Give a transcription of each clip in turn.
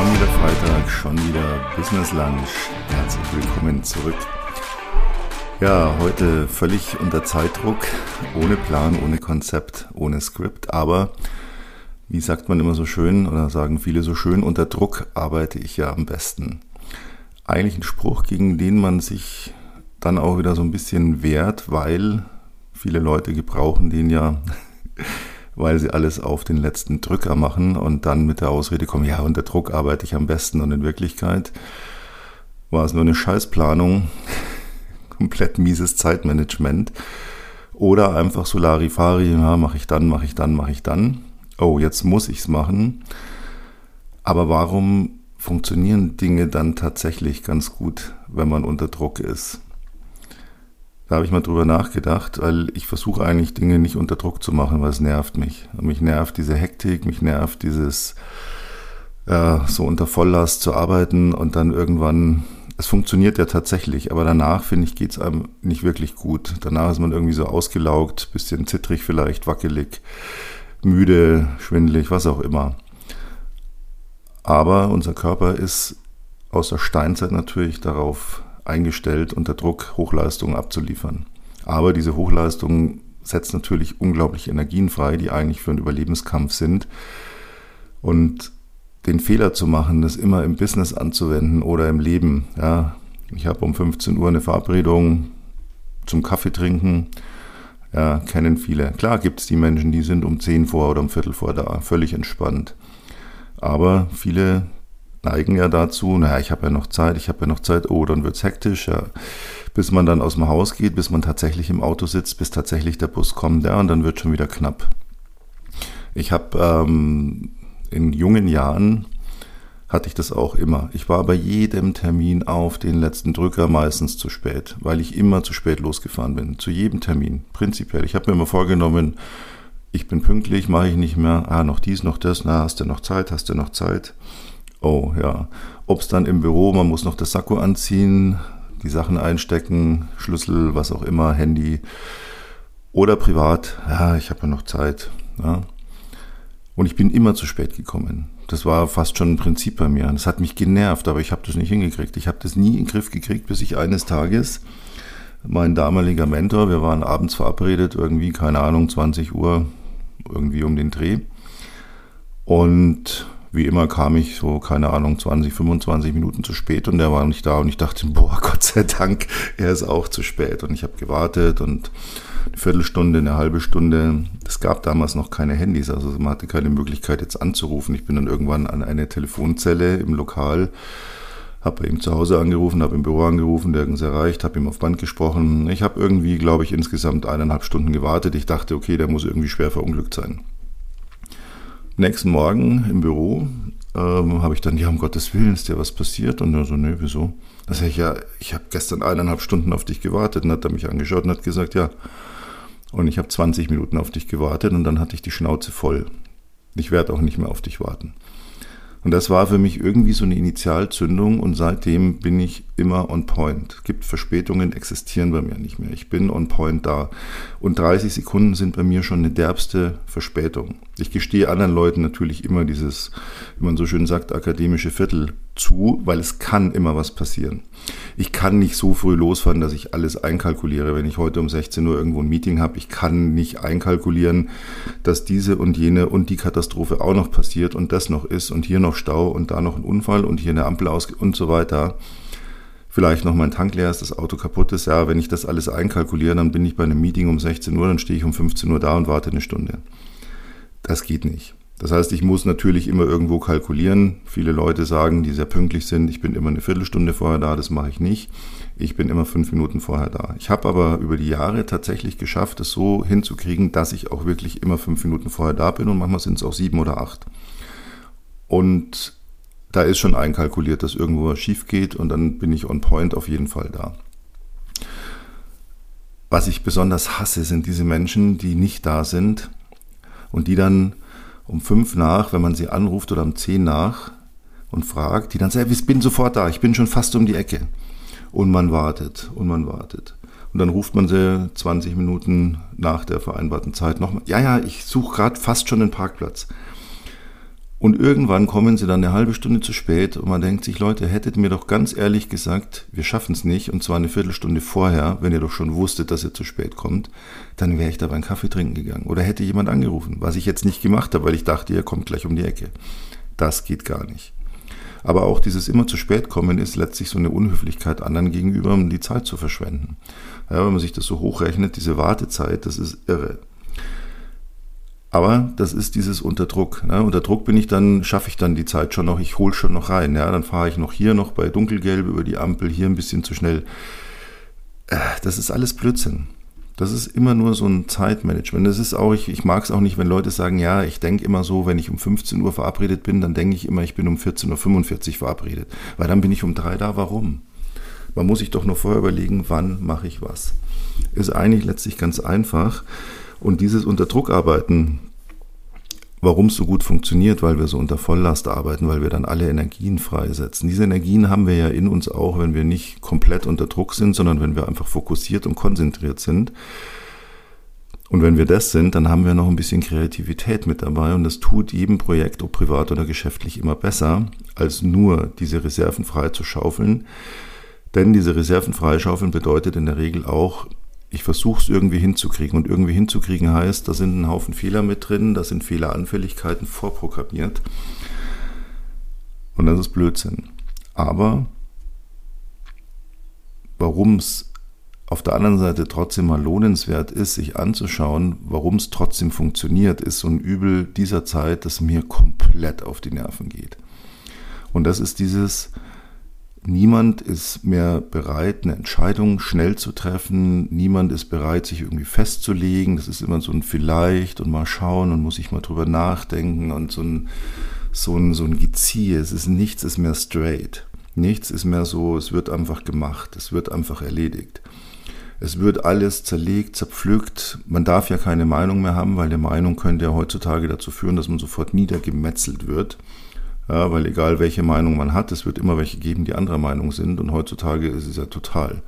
Schon wieder Freitag, schon wieder Business Lunch. Herzlich willkommen zurück. Ja, heute völlig unter Zeitdruck, ohne Plan, ohne Konzept, ohne Skript, aber wie sagt man immer so schön oder sagen viele so schön, unter Druck arbeite ich ja am besten. Eigentlich ein Spruch, gegen den man sich dann auch wieder so ein bisschen wehrt, weil viele Leute gebrauchen den ja weil sie alles auf den letzten Drücker machen und dann mit der Ausrede kommen, ja, unter Druck arbeite ich am besten und in Wirklichkeit war es nur eine Scheißplanung, komplett mieses Zeitmanagement oder einfach so Larifari, ja, mache ich dann, mache ich dann, mache ich dann. Oh, jetzt muss ich es machen. Aber warum funktionieren Dinge dann tatsächlich ganz gut, wenn man unter Druck ist? Da habe ich mal drüber nachgedacht, weil ich versuche eigentlich Dinge nicht unter Druck zu machen, weil es nervt mich. Mich nervt diese Hektik, mich nervt dieses äh, so unter Volllast zu arbeiten und dann irgendwann, es funktioniert ja tatsächlich, aber danach finde ich, geht es einem nicht wirklich gut. Danach ist man irgendwie so ausgelaugt, bisschen zittrig vielleicht, wackelig, müde, schwindelig, was auch immer. Aber unser Körper ist aus der Steinzeit natürlich darauf eingestellt, unter Druck Hochleistungen abzuliefern. Aber diese Hochleistung setzt natürlich unglaublich Energien frei, die eigentlich für einen Überlebenskampf sind. Und den Fehler zu machen, das immer im Business anzuwenden oder im Leben. Ja, ich habe um 15 Uhr eine Verabredung zum Kaffee trinken. Ja, kennen viele. Klar gibt es die Menschen, die sind um 10 vor oder um Viertel vor da, völlig entspannt. Aber viele neigen ja dazu, naja, ich habe ja noch Zeit, ich habe ja noch Zeit, oh, dann wird's hektisch, ja. Bis man dann aus dem Haus geht, bis man tatsächlich im Auto sitzt, bis tatsächlich der Bus kommt, ja, und dann wird schon wieder knapp. Ich habe ähm, in jungen Jahren hatte ich das auch immer. Ich war bei jedem Termin auf den letzten Drücker meistens zu spät, weil ich immer zu spät losgefahren bin. Zu jedem Termin, prinzipiell. Ich habe mir immer vorgenommen, ich bin pünktlich, mache ich nicht mehr. Ah, noch dies, noch das. Na, hast du noch Zeit? Hast du noch Zeit? Oh ja. Ob es dann im Büro, man muss noch das Sakko anziehen, die Sachen einstecken, Schlüssel, was auch immer, Handy. Oder privat, ja, ich habe ja noch Zeit. Ja. Und ich bin immer zu spät gekommen. Das war fast schon ein Prinzip bei mir. Das hat mich genervt, aber ich habe das nicht hingekriegt. Ich habe das nie in den Griff gekriegt, bis ich eines Tages mein damaliger Mentor, wir waren abends verabredet, irgendwie, keine Ahnung, 20 Uhr, irgendwie um den Dreh. Und wie immer kam ich so, keine Ahnung, 20, 25 Minuten zu spät und er war nicht da und ich dachte, boah, Gott sei Dank, er ist auch zu spät. Und ich habe gewartet und eine Viertelstunde, eine halbe Stunde. Es gab damals noch keine Handys, also man hatte keine Möglichkeit jetzt anzurufen. Ich bin dann irgendwann an eine Telefonzelle im Lokal, habe bei ihm zu Hause angerufen, habe im Büro angerufen, nirgends erreicht, habe ihm auf Band gesprochen. Ich habe irgendwie, glaube ich, insgesamt eineinhalb Stunden gewartet. Ich dachte, okay, der muss irgendwie schwer verunglückt sein. Nächsten Morgen im Büro ähm, habe ich dann, ja, um Gottes Willen, ist dir was passiert? Und er so, nee, wieso? Da sage ich, ja, ich habe gestern eineinhalb Stunden auf dich gewartet. Und hat er mich angeschaut und hat gesagt, ja. Und ich habe 20 Minuten auf dich gewartet und dann hatte ich die Schnauze voll. Ich werde auch nicht mehr auf dich warten. Und das war für mich irgendwie so eine Initialzündung und seitdem bin ich immer on point. Gibt Verspätungen, existieren bei mir nicht mehr. Ich bin on point da. Und 30 Sekunden sind bei mir schon eine derbste Verspätung. Ich gestehe anderen Leuten natürlich immer dieses, wie man so schön sagt, akademische Viertel zu, weil es kann immer was passieren. Ich kann nicht so früh losfahren, dass ich alles einkalkuliere. Wenn ich heute um 16 Uhr irgendwo ein Meeting habe, ich kann nicht einkalkulieren, dass diese und jene und die Katastrophe auch noch passiert und das noch ist und hier noch Stau und da noch ein Unfall und hier eine Ampel aus und so weiter. Vielleicht noch mein Tank leer ist, das Auto kaputt ist. Ja, wenn ich das alles einkalkuliere, dann bin ich bei einem Meeting um 16 Uhr, dann stehe ich um 15 Uhr da und warte eine Stunde. Das geht nicht. Das heißt, ich muss natürlich immer irgendwo kalkulieren. Viele Leute sagen, die sehr pünktlich sind, ich bin immer eine Viertelstunde vorher da, das mache ich nicht. Ich bin immer fünf Minuten vorher da. Ich habe aber über die Jahre tatsächlich geschafft, es so hinzukriegen, dass ich auch wirklich immer fünf Minuten vorher da bin und manchmal sind es auch sieben oder acht. Und da ist schon einkalkuliert, dass irgendwo was schief geht und dann bin ich on point auf jeden Fall da. Was ich besonders hasse, sind diese Menschen, die nicht da sind und die dann um fünf nach, wenn man sie anruft oder um zehn nach und fragt, die dann sagen, ich bin sofort da, ich bin schon fast um die Ecke. Und man wartet und man wartet. Und dann ruft man sie 20 Minuten nach der vereinbarten Zeit nochmal. Ja, ja, ich suche gerade fast schon den Parkplatz. Und irgendwann kommen sie dann eine halbe Stunde zu spät und man denkt sich, Leute, hättet mir doch ganz ehrlich gesagt, wir schaffen es nicht und zwar eine Viertelstunde vorher, wenn ihr doch schon wusstet, dass ihr zu spät kommt, dann wäre ich da beim Kaffee trinken gegangen oder hätte jemand angerufen, was ich jetzt nicht gemacht habe, weil ich dachte, ihr kommt gleich um die Ecke. Das geht gar nicht. Aber auch dieses immer zu spät kommen ist letztlich so eine Unhöflichkeit anderen gegenüber, um die Zeit zu verschwenden. Ja, wenn man sich das so hochrechnet, diese Wartezeit, das ist irre. Aber das ist dieses unter Druck. Ne? Unter Druck bin ich dann, schaffe ich dann die Zeit schon noch, ich hole schon noch rein. Ja? Dann fahre ich noch hier noch bei Dunkelgelb über die Ampel, hier ein bisschen zu schnell. Äh, das ist alles Blödsinn. Das ist immer nur so ein Zeitmanagement. Das ist auch, ich, ich mag es auch nicht, wenn Leute sagen, ja, ich denke immer so, wenn ich um 15 Uhr verabredet bin, dann denke ich immer, ich bin um 14.45 Uhr verabredet. Weil dann bin ich um drei da. Warum? Man muss sich doch nur vorher überlegen, wann mache ich was. Ist eigentlich letztlich ganz einfach. Und dieses Unterdruckarbeiten, warum es so gut funktioniert, weil wir so unter Volllast arbeiten, weil wir dann alle Energien freisetzen. Diese Energien haben wir ja in uns auch, wenn wir nicht komplett unter Druck sind, sondern wenn wir einfach fokussiert und konzentriert sind. Und wenn wir das sind, dann haben wir noch ein bisschen Kreativität mit dabei und das tut jedem Projekt, ob privat oder geschäftlich, immer besser, als nur diese Reserven frei zu schaufeln. Denn diese Reserven freischaufeln bedeutet in der Regel auch, ich versuche es irgendwie hinzukriegen. Und irgendwie hinzukriegen heißt, da sind ein Haufen Fehler mit drin, da sind Fehleranfälligkeiten vorprogrammiert. Und das ist Blödsinn. Aber warum es auf der anderen Seite trotzdem mal lohnenswert ist, sich anzuschauen, warum es trotzdem funktioniert, ist so ein Übel dieser Zeit, das mir komplett auf die Nerven geht. Und das ist dieses, Niemand ist mehr bereit, eine Entscheidung schnell zu treffen. Niemand ist bereit, sich irgendwie festzulegen. Das ist immer so ein vielleicht und mal schauen und muss ich mal drüber nachdenken und so ein, so ein, so ein Geziehe. Es ist nichts ist mehr straight. Nichts ist mehr so, es wird einfach gemacht. Es wird einfach erledigt. Es wird alles zerlegt, zerpflückt. Man darf ja keine Meinung mehr haben, weil eine Meinung könnte ja heutzutage dazu führen, dass man sofort niedergemetzelt wird. Ja, weil egal welche Meinung man hat, es wird immer welche geben, die anderer Meinung sind. Und heutzutage ist es ja total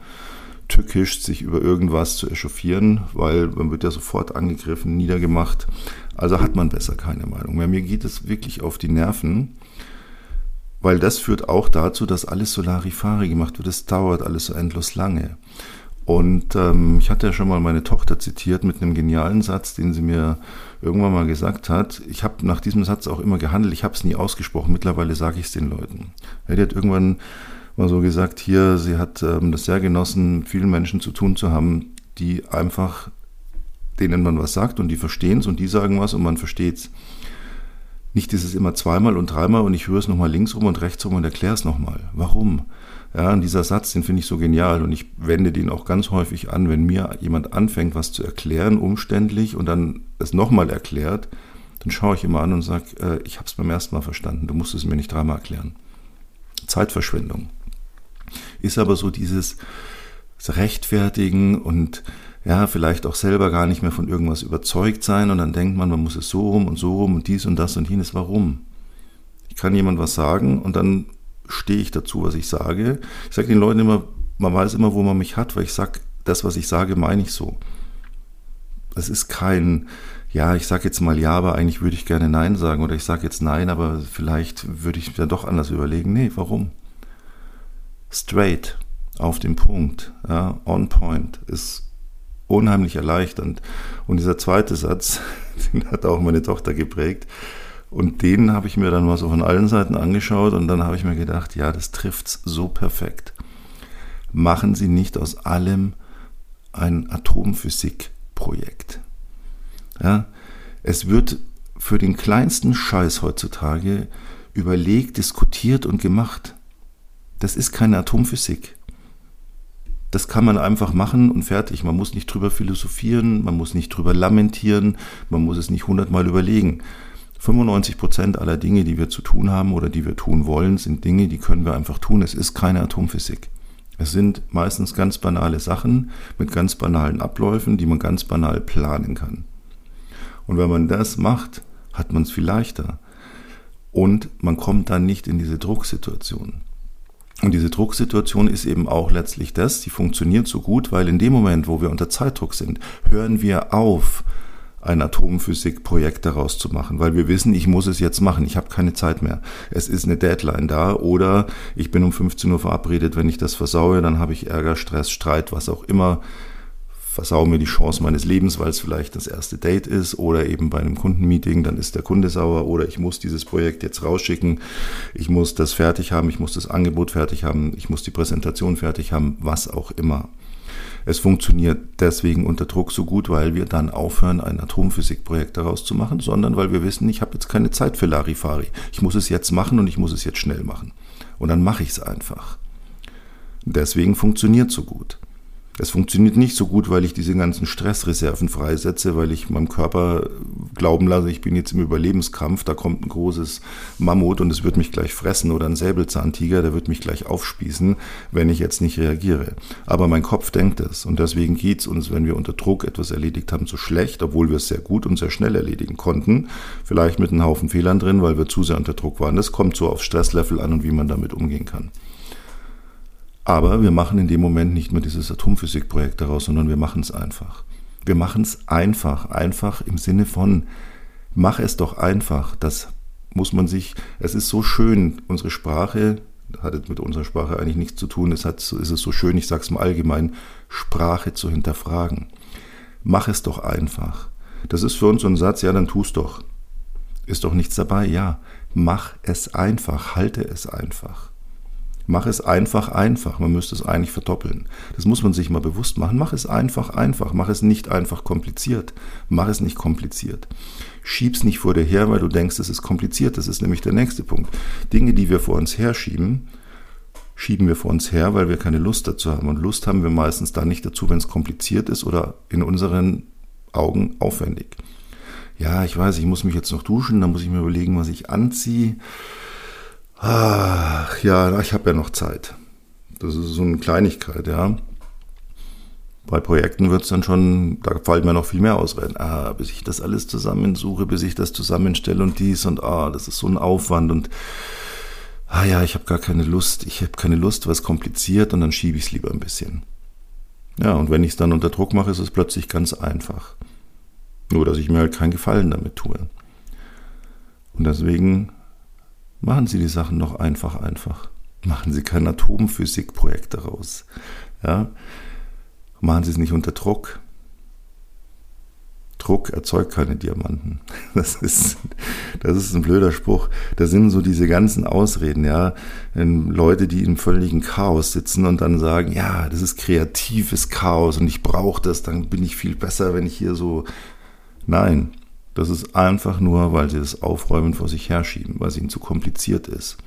tückisch, sich über irgendwas zu echauffieren, weil man wird ja sofort angegriffen, niedergemacht. Also hat man besser keine Meinung mehr. Mir geht es wirklich auf die Nerven, weil das führt auch dazu, dass alles so Larifari gemacht wird. Es dauert alles so endlos lange. Und ähm, ich hatte ja schon mal meine Tochter zitiert mit einem genialen Satz, den sie mir irgendwann mal gesagt hat. Ich habe nach diesem Satz auch immer gehandelt. Ich habe es nie ausgesprochen. Mittlerweile sage ich es den Leuten. Ja, die hat irgendwann mal so gesagt, hier, sie hat ähm, das sehr genossen, mit vielen Menschen zu tun zu haben, die einfach, denen man was sagt und die verstehen es und die sagen was und man versteht es. Nicht dieses immer zweimal und dreimal und ich höre es nochmal links rum und rechts rum und erkläre es nochmal. Warum? Ja, und dieser Satz, den finde ich so genial und ich wende den auch ganz häufig an, wenn mir jemand anfängt, was zu erklären, umständlich und dann es nochmal erklärt, dann schaue ich immer an und sage, äh, ich habe es beim ersten Mal verstanden, du musst es mir nicht dreimal erklären. Zeitverschwendung. Ist aber so dieses Rechtfertigen und ja, vielleicht auch selber gar nicht mehr von irgendwas überzeugt sein und dann denkt man, man muss es so rum und so rum und dies und das und jenes. Warum? Ich kann jemand was sagen und dann stehe ich dazu, was ich sage. Ich sage den Leuten immer, man weiß immer, wo man mich hat, weil ich sage, das, was ich sage, meine ich so. Es ist kein, ja, ich sage jetzt mal ja, aber eigentlich würde ich gerne nein sagen oder ich sage jetzt nein, aber vielleicht würde ich mir doch anders überlegen. Nee, warum? Straight, auf den Punkt, ja, on point, ist unheimlich erleichternd. Und dieser zweite Satz, den hat auch meine Tochter geprägt, und den habe ich mir dann mal so von allen Seiten angeschaut und dann habe ich mir gedacht, ja, das trifft's so perfekt. Machen Sie nicht aus allem ein Atomphysikprojekt. Ja, es wird für den kleinsten Scheiß heutzutage überlegt, diskutiert und gemacht. Das ist keine Atomphysik. Das kann man einfach machen und fertig. Man muss nicht drüber philosophieren, man muss nicht drüber lamentieren, man muss es nicht hundertmal überlegen. 95 Prozent aller Dinge, die wir zu tun haben oder die wir tun wollen, sind Dinge, die können wir einfach tun. Es ist keine Atomphysik. Es sind meistens ganz banale Sachen mit ganz banalen Abläufen, die man ganz banal planen kann. Und wenn man das macht, hat man es viel leichter. Und man kommt dann nicht in diese Drucksituation. Und diese Drucksituation ist eben auch letztlich das, die funktioniert so gut, weil in dem Moment, wo wir unter Zeitdruck sind, hören wir auf, ein Atomphysik-Projekt daraus zu machen, weil wir wissen, ich muss es jetzt machen, ich habe keine Zeit mehr. Es ist eine Deadline da oder ich bin um 15 Uhr verabredet, wenn ich das versaue, dann habe ich Ärger, Stress, Streit, was auch immer, versaue mir die Chance meines Lebens, weil es vielleicht das erste Date ist oder eben bei einem Kundenmeeting, dann ist der Kunde sauer oder ich muss dieses Projekt jetzt rausschicken, ich muss das fertig haben, ich muss das Angebot fertig haben, ich muss die Präsentation fertig haben, was auch immer. Es funktioniert deswegen unter Druck so gut, weil wir dann aufhören, ein Atomphysikprojekt daraus zu machen, sondern weil wir wissen, ich habe jetzt keine Zeit für Larifari. Ich muss es jetzt machen und ich muss es jetzt schnell machen. Und dann mache ich es einfach. Deswegen funktioniert so gut. Es funktioniert nicht so gut, weil ich diese ganzen Stressreserven freisetze, weil ich meinem Körper glauben lasse, ich bin jetzt im Überlebenskampf, da kommt ein großes Mammut und es wird mich gleich fressen oder ein Säbelzahntiger, der wird mich gleich aufspießen, wenn ich jetzt nicht reagiere. Aber mein Kopf denkt es und deswegen geht es uns, wenn wir unter Druck etwas erledigt haben, so schlecht, obwohl wir es sehr gut und sehr schnell erledigen konnten. Vielleicht mit einem Haufen Fehlern drin, weil wir zu sehr unter Druck waren. Das kommt so aufs Stresslevel an und wie man damit umgehen kann. Aber wir machen in dem Moment nicht mehr dieses Atomphysikprojekt daraus, sondern wir machen es einfach. Wir machen es einfach, einfach im Sinne von, mach es doch einfach. Das muss man sich, es ist so schön, unsere Sprache, hat mit unserer Sprache eigentlich nichts zu tun, es hat, ist es so schön, ich sage es mal allgemein, Sprache zu hinterfragen. Mach es doch einfach. Das ist für uns so ein Satz, ja, dann tu es doch. Ist doch nichts dabei, ja. Mach es einfach, halte es einfach. Mach es einfach einfach. Man müsste es eigentlich verdoppeln. Das muss man sich mal bewusst machen. Mach es einfach einfach. Mach es nicht einfach kompliziert. Mach es nicht kompliziert. Schieb's nicht vor dir her, weil du denkst, es ist kompliziert. Das ist nämlich der nächste Punkt. Dinge, die wir vor uns herschieben, schieben wir vor uns her, weil wir keine Lust dazu haben. Und Lust haben wir meistens dann nicht dazu, wenn es kompliziert ist oder in unseren Augen aufwendig. Ja, ich weiß, ich muss mich jetzt noch duschen, dann muss ich mir überlegen, was ich anziehe. Ach, ja, ich habe ja noch Zeit. Das ist so eine Kleinigkeit, ja. Bei Projekten wird es dann schon, da fallen mir noch viel mehr Ausreden. Ah, bis ich das alles zusammensuche, bis ich das zusammenstelle und dies und ah, das ist so ein Aufwand und ah ja, ich habe gar keine Lust, ich habe keine Lust, was kompliziert und dann schiebe ich es lieber ein bisschen. Ja, und wenn ich es dann unter Druck mache, ist es plötzlich ganz einfach. Nur, dass ich mir halt keinen Gefallen damit tue. Und deswegen Machen Sie die Sachen noch einfach, einfach. Machen Sie kein Atomphysikprojekt daraus. Ja? Machen Sie es nicht unter Druck. Druck erzeugt keine Diamanten. Das ist, das ist ein blöder Spruch. Da sind so diese ganzen Ausreden, ja. Leute, die im völligen Chaos sitzen und dann sagen, ja, das ist kreatives Chaos und ich brauche das, dann bin ich viel besser, wenn ich hier so. Nein, das ist einfach nur, weil sie das Aufräumen vor sich herschieben, weil es ihnen zu kompliziert ist.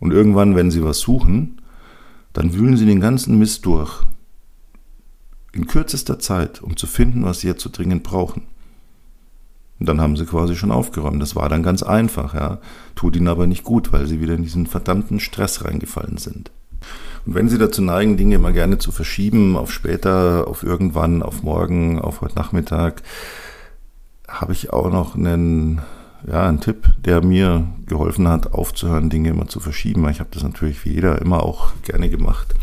Und irgendwann, wenn sie was suchen, dann wühlen sie den ganzen Mist durch. In kürzester Zeit, um zu finden, was sie jetzt so dringend brauchen. Und dann haben sie quasi schon aufgeräumt. Das war dann ganz einfach, ja. Tut ihnen aber nicht gut, weil sie wieder in diesen verdammten Stress reingefallen sind. Und wenn sie dazu neigen, Dinge immer gerne zu verschieben, auf später, auf irgendwann, auf morgen, auf heute Nachmittag, habe ich auch noch einen, ja, einen Tipp, der mir geholfen hat, aufzuhören, Dinge immer zu verschieben. Ich habe das natürlich wie jeder immer auch gerne gemacht.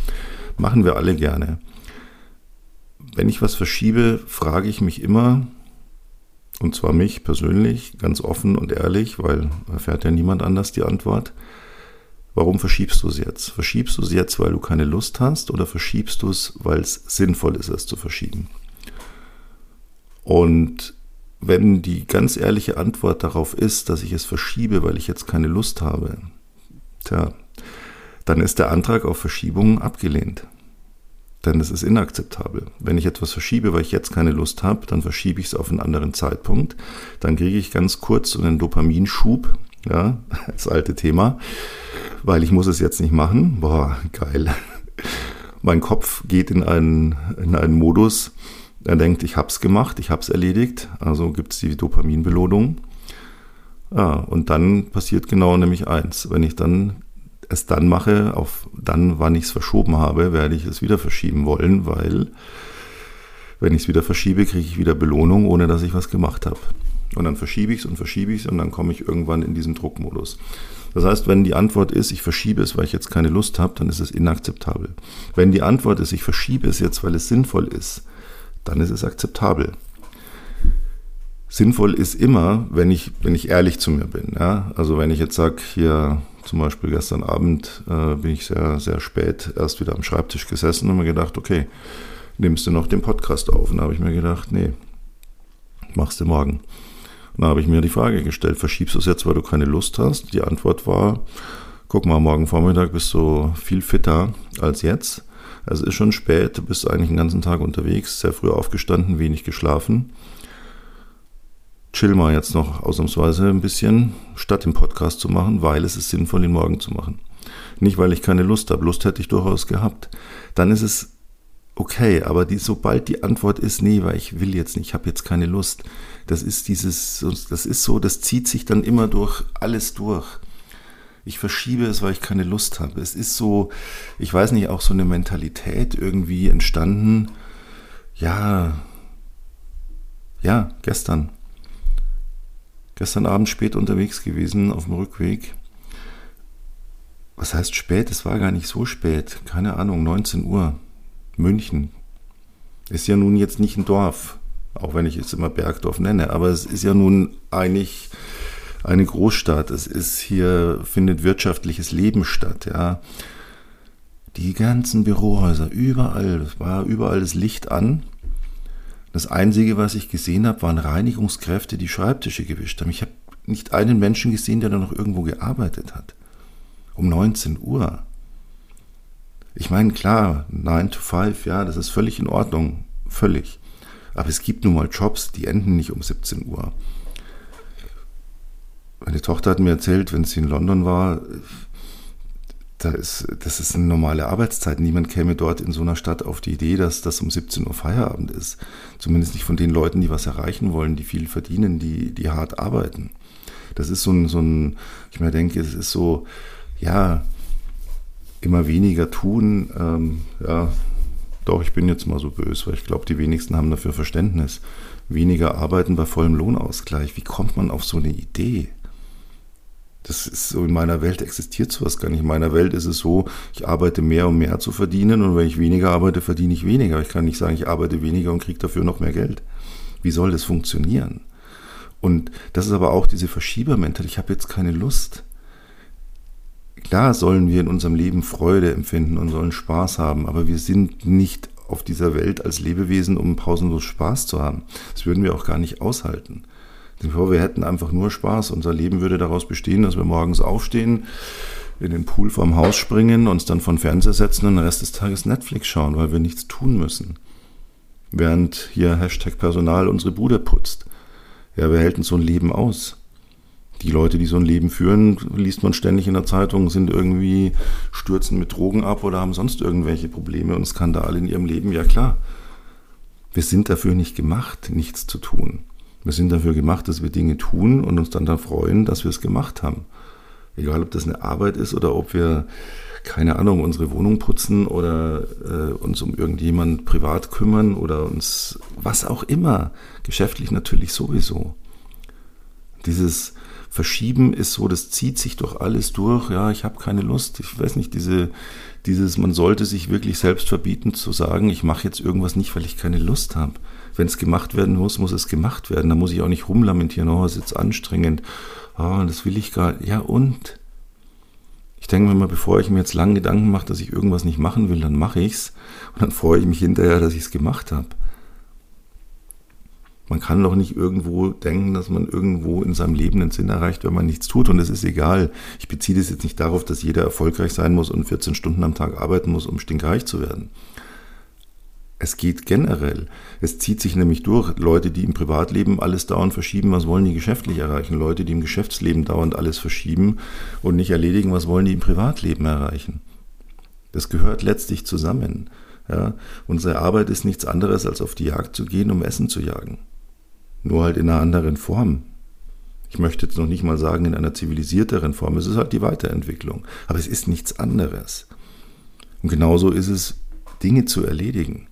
Machen wir alle gerne. Wenn ich was verschiebe, frage ich mich immer, und zwar mich persönlich, ganz offen und ehrlich, weil erfährt ja niemand anders die Antwort. Warum verschiebst du es jetzt? Verschiebst du es jetzt, weil du keine Lust hast oder verschiebst du es, weil es sinnvoll ist, es zu verschieben? Und wenn die ganz ehrliche Antwort darauf ist, dass ich es verschiebe, weil ich jetzt keine Lust habe, tja, dann ist der Antrag auf Verschiebung abgelehnt. Denn es ist inakzeptabel. Wenn ich etwas verschiebe, weil ich jetzt keine Lust habe, dann verschiebe ich es auf einen anderen Zeitpunkt. Dann kriege ich ganz kurz so einen Dopaminschub, ja, das alte Thema, weil ich muss es jetzt nicht machen. Boah, geil. Mein Kopf geht in einen, in einen Modus, er denkt, ich habe es gemacht, ich habe es erledigt, also gibt es die Dopaminbelohnung. Ja, und dann passiert genau nämlich eins. Wenn ich dann es dann mache, auf dann, wann ich es verschoben habe, werde ich es wieder verschieben wollen, weil wenn ich es wieder verschiebe, kriege ich wieder Belohnung, ohne dass ich was gemacht habe. Und dann verschiebe ich es und verschiebe ich es und dann komme ich irgendwann in diesen Druckmodus. Das heißt, wenn die Antwort ist, ich verschiebe es, weil ich jetzt keine Lust habe, dann ist es inakzeptabel. Wenn die Antwort ist, ich verschiebe es jetzt, weil es sinnvoll ist, dann ist es akzeptabel. Sinnvoll ist immer, wenn ich, wenn ich ehrlich zu mir bin. Ja? Also wenn ich jetzt sage, hier zum Beispiel gestern Abend äh, bin ich sehr, sehr spät erst wieder am Schreibtisch gesessen und mir gedacht, okay, nimmst du noch den Podcast auf? Und da habe ich mir gedacht, nee, machst du morgen. Und da habe ich mir die Frage gestellt, verschiebst du es jetzt, weil du keine Lust hast? Die Antwort war, guck mal, morgen Vormittag bist du viel fitter als jetzt. Es ist schon spät, du bist eigentlich den ganzen Tag unterwegs, sehr früh aufgestanden, wenig geschlafen. Chill mal jetzt noch ausnahmsweise ein bisschen, statt den Podcast zu machen, weil es ist sinnvoll, ihn morgen zu machen. Nicht, weil ich keine Lust habe. Lust hätte ich durchaus gehabt. Dann ist es okay, aber die, sobald die Antwort ist, nee, weil ich will jetzt nicht, ich habe jetzt keine Lust, das ist dieses, das ist so, das zieht sich dann immer durch alles durch. Ich verschiebe es, weil ich keine Lust habe. Es ist so, ich weiß nicht, auch so eine Mentalität irgendwie entstanden. Ja, ja, gestern. Gestern Abend spät unterwegs gewesen auf dem Rückweg. Was heißt spät? Es war gar nicht so spät. Keine Ahnung, 19 Uhr. München ist ja nun jetzt nicht ein Dorf, auch wenn ich es immer Bergdorf nenne, aber es ist ja nun eigentlich eine Großstadt. Es ist hier findet wirtschaftliches Leben statt, ja. Die ganzen Bürohäuser, überall, es war überall das Licht an. Das Einzige, was ich gesehen habe, waren Reinigungskräfte, die Schreibtische gewischt haben. Ich habe nicht einen Menschen gesehen, der da noch irgendwo gearbeitet hat. Um 19 Uhr. Ich meine, klar, 9 to 5, ja, das ist völlig in Ordnung, völlig. Aber es gibt nun mal Jobs, die enden nicht um 17 Uhr. Meine Tochter hat mir erzählt, wenn sie in London war, da ist, das ist eine normale Arbeitszeit. Niemand käme dort in so einer Stadt auf die Idee, dass das um 17 Uhr Feierabend ist. Zumindest nicht von den Leuten, die was erreichen wollen, die viel verdienen, die, die hart arbeiten. Das ist so ein, so ein ich mir denke, es ist so, ja, immer weniger tun. Ähm, ja, doch, ich bin jetzt mal so böse, weil ich glaube, die wenigsten haben dafür Verständnis. Weniger arbeiten bei vollem Lohnausgleich. Wie kommt man auf so eine Idee? Das ist so in meiner Welt existiert sowas gar nicht. In meiner Welt ist es so, ich arbeite mehr, um mehr zu verdienen und wenn ich weniger arbeite, verdiene ich weniger. Ich kann nicht sagen, ich arbeite weniger und kriege dafür noch mehr Geld. Wie soll das funktionieren? Und das ist aber auch diese Verschiebermentalität. Ich habe jetzt keine Lust. Klar sollen wir in unserem Leben Freude empfinden und sollen Spaß haben, aber wir sind nicht auf dieser Welt als Lebewesen, um pausenlos Spaß zu haben. Das würden wir auch gar nicht aushalten. Wir hätten einfach nur Spaß. Unser Leben würde daraus bestehen, dass wir morgens aufstehen, in den Pool vorm Haus springen, uns dann von Fernseher setzen und den Rest des Tages Netflix schauen, weil wir nichts tun müssen. Während hier Hashtag Personal unsere Bude putzt. Ja, wer hält denn so ein Leben aus? die Leute, die so ein Leben führen, liest man ständig in der Zeitung, sind irgendwie, stürzen mit Drogen ab oder haben sonst irgendwelche Probleme und Skandale in ihrem Leben. Ja klar, wir sind dafür nicht gemacht, nichts zu tun. Wir sind dafür gemacht, dass wir Dinge tun und uns dann da freuen, dass wir es gemacht haben. Egal, ob das eine Arbeit ist oder ob wir, keine Ahnung, unsere Wohnung putzen oder äh, uns um irgendjemand privat kümmern oder uns was auch immer. Geschäftlich natürlich sowieso. Dieses, Verschieben ist so, das zieht sich doch alles durch. Ja, ich habe keine Lust. Ich weiß nicht, diese, dieses, man sollte sich wirklich selbst verbieten zu sagen, ich mache jetzt irgendwas nicht, weil ich keine Lust habe. Wenn es gemacht werden muss, muss es gemacht werden. Da muss ich auch nicht rumlamentieren, oh, es ist jetzt anstrengend. Oh, das will ich gar. Ja, und? Ich denke mir mal, bevor ich mir jetzt lange Gedanken mache, dass ich irgendwas nicht machen will, dann mache ich's. Und dann freue ich mich hinterher, dass ich es gemacht habe. Man kann doch nicht irgendwo denken, dass man irgendwo in seinem Leben einen Sinn erreicht, wenn man nichts tut. Und es ist egal. Ich beziehe das jetzt nicht darauf, dass jeder erfolgreich sein muss und 14 Stunden am Tag arbeiten muss, um stinkreich zu werden. Es geht generell. Es zieht sich nämlich durch. Leute, die im Privatleben alles dauernd verschieben, was wollen die geschäftlich erreichen? Leute, die im Geschäftsleben dauernd alles verschieben und nicht erledigen, was wollen die im Privatleben erreichen? Das gehört letztlich zusammen. Ja? Unsere Arbeit ist nichts anderes, als auf die Jagd zu gehen, um Essen zu jagen nur halt in einer anderen Form. Ich möchte jetzt noch nicht mal sagen in einer zivilisierteren Form. Es ist halt die Weiterentwicklung. Aber es ist nichts anderes. Und genauso ist es, Dinge zu erledigen.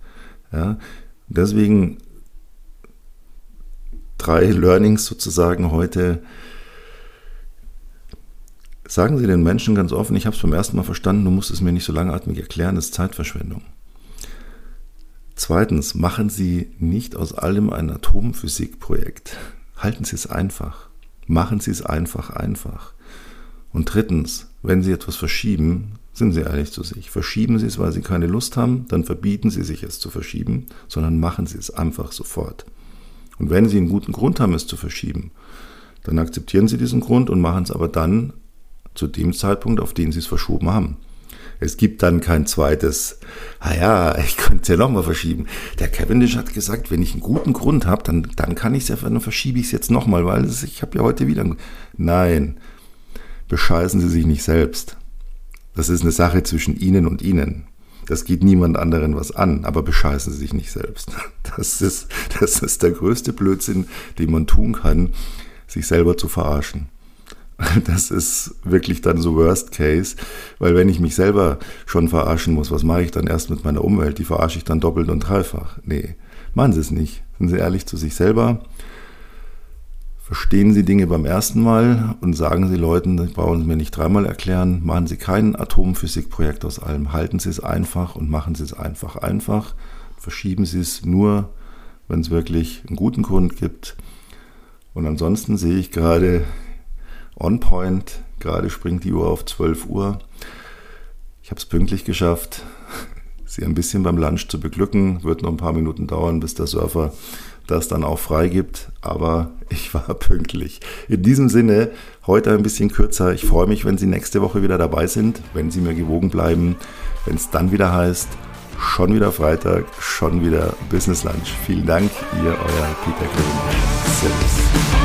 Ja, deswegen drei Learnings sozusagen heute. Sagen Sie den Menschen ganz offen, ich habe es beim ersten Mal verstanden, du musst es mir nicht so langatmig erklären, das ist Zeitverschwendung. Zweitens, machen Sie nicht aus allem ein Atomphysikprojekt. Halten Sie es einfach. Machen Sie es einfach einfach. Und drittens, wenn Sie etwas verschieben, sind Sie ehrlich zu sich. Verschieben Sie es, weil Sie keine Lust haben, dann verbieten Sie sich es zu verschieben, sondern machen Sie es einfach sofort. Und wenn Sie einen guten Grund haben, es zu verschieben, dann akzeptieren Sie diesen Grund und machen es aber dann zu dem Zeitpunkt, auf den Sie es verschoben haben. Es gibt dann kein zweites, ah ja, ich könnte es ja nochmal verschieben. Der Cavendish hat gesagt, wenn ich einen guten Grund habe, dann, dann kann ich es ja, dann verschiebe ich es jetzt nochmal, weil es, ich habe ja heute wieder. Nein, bescheißen Sie sich nicht selbst. Das ist eine Sache zwischen Ihnen und Ihnen. Das geht niemand anderen was an, aber bescheißen Sie sich nicht selbst. Das ist, das ist der größte Blödsinn, den man tun kann, sich selber zu verarschen. Das ist wirklich dann so Worst Case, weil wenn ich mich selber schon verarschen muss, was mache ich dann erst mit meiner Umwelt? Die verarsche ich dann doppelt und dreifach. Nee, machen Sie es nicht. Sind Sie ehrlich zu sich selber. Verstehen Sie Dinge beim ersten Mal und sagen Sie Leuten, das brauchen Sie mir nicht dreimal erklären. Machen Sie kein Atomphysikprojekt aus allem. Halten Sie es einfach und machen Sie es einfach einfach. Verschieben Sie es nur, wenn es wirklich einen guten Grund gibt. Und ansonsten sehe ich gerade on point. Gerade springt die Uhr auf 12 Uhr. Ich habe es pünktlich geschafft, sie ein bisschen beim Lunch zu beglücken. Wird noch ein paar Minuten dauern, bis der Surfer das dann auch freigibt. Aber ich war pünktlich. In diesem Sinne, heute ein bisschen kürzer. Ich freue mich, wenn Sie nächste Woche wieder dabei sind, wenn Sie mir gewogen bleiben, wenn es dann wieder heißt, schon wieder Freitag, schon wieder Business Lunch. Vielen Dank, ihr euer Peter Kevin. Servus.